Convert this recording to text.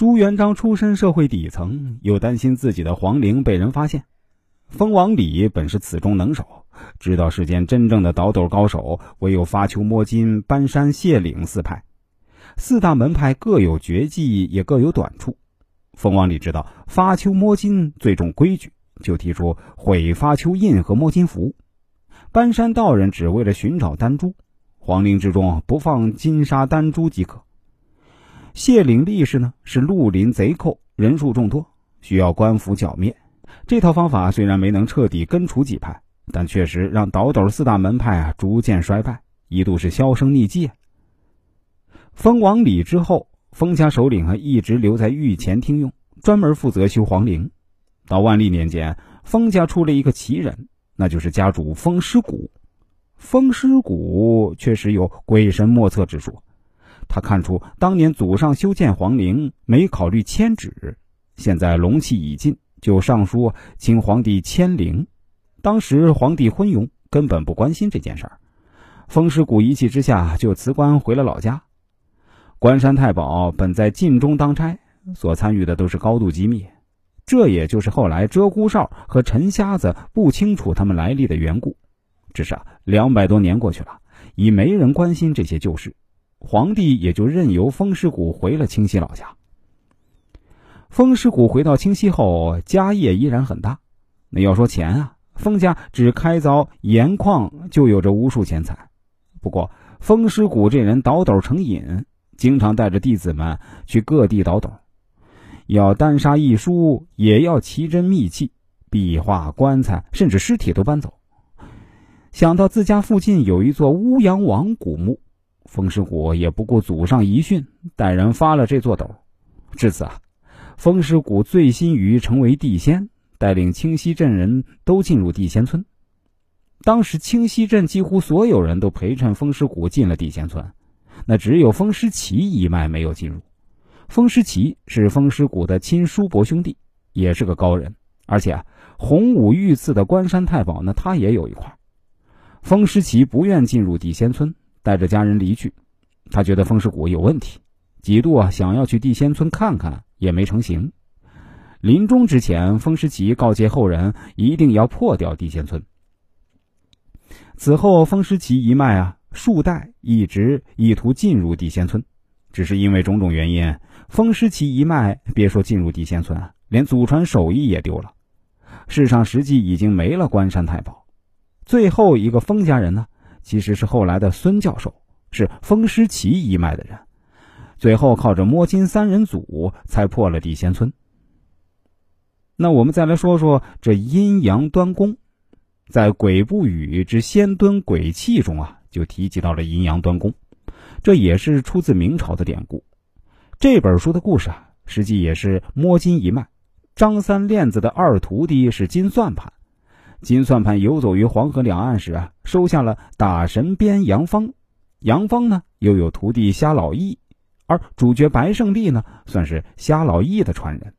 朱元璋出身社会底层，又担心自己的皇陵被人发现。封王李本是此中能手，知道世间真正的倒斗高手唯有发丘、摸金、搬山、卸岭四派。四大门派各有绝技，也各有短处。封王李知道发丘摸金最重规矩，就提出毁发丘印和摸金符。搬山道人只为了寻找丹珠，皇陵之中不放金沙丹珠即可。谢岭力士呢是绿林贼寇，人数众多，需要官府剿灭。这套方法虽然没能彻底根除几派，但确实让倒斗四大门派啊逐渐衰败，一度是销声匿迹。封王礼之后，封家首领啊一直留在御前听用，专门负责修皇陵。到万历年间，封家出了一个奇人，那就是家主封师古。封师古确实有鬼神莫测之说，他看出当年祖上修建皇陵没考虑迁址，现在龙气已尽。就上书请皇帝迁陵，当时皇帝昏庸，根本不关心这件事儿。封师古一气之下就辞官回了老家。关山太保本在晋中当差，所参与的都是高度机密，这也就是后来鹧鸪哨和陈瞎子不清楚他们来历的缘故。只是啊，两百多年过去了，已没人关心这些旧事，皇帝也就任由风师古回了清溪老家。风师古回到清溪后，家业依然很大。那要说钱啊，封家只开凿盐矿就有着无数钱财。不过，风师古这人倒斗成瘾，经常带着弟子们去各地倒斗，要单杀一书，也要奇珍秘器、壁画、棺材，甚至尸体都搬走。想到自家附近有一座乌阳王古墓，风师古也不顾祖上遗训，带人发了这座斗。至此啊。风师谷醉心于成为地仙，带领清溪镇人都进入地仙村。当时清溪镇几乎所有人都陪衬风师谷进了地仙村，那只有风师奇一脉没有进入。风师奇是风师谷的亲叔伯兄弟，也是个高人，而且啊洪武御赐的关山太保呢，他也有一块。风师奇不愿进入地仙村，带着家人离去。他觉得风师谷有问题，几度啊想要去地仙村看看。也没成行。临终之前，风师奇告诫后人一定要破掉地仙村。此后，风师奇一脉啊，数代一直意图进入地仙村，只是因为种种原因，风师奇一脉别说进入地仙村，连祖传手艺也丢了。世上实际已经没了关山太保，最后一个封家人呢，其实是后来的孙教授，是风师奇一脉的人。最后靠着摸金三人组才破了地仙村。那我们再来说说这阴阳端宫，在《鬼不语之仙敦鬼气》中啊，就提及到了阴阳端宫，这也是出自明朝的典故。这本书的故事啊，实际也是摸金一脉。张三链子的二徒弟是金算盘，金算盘游走于黄河两岸时啊，收下了打神鞭杨芳，杨芳呢又有徒弟瞎老易。而主角白胜利呢，算是瞎老易的传人。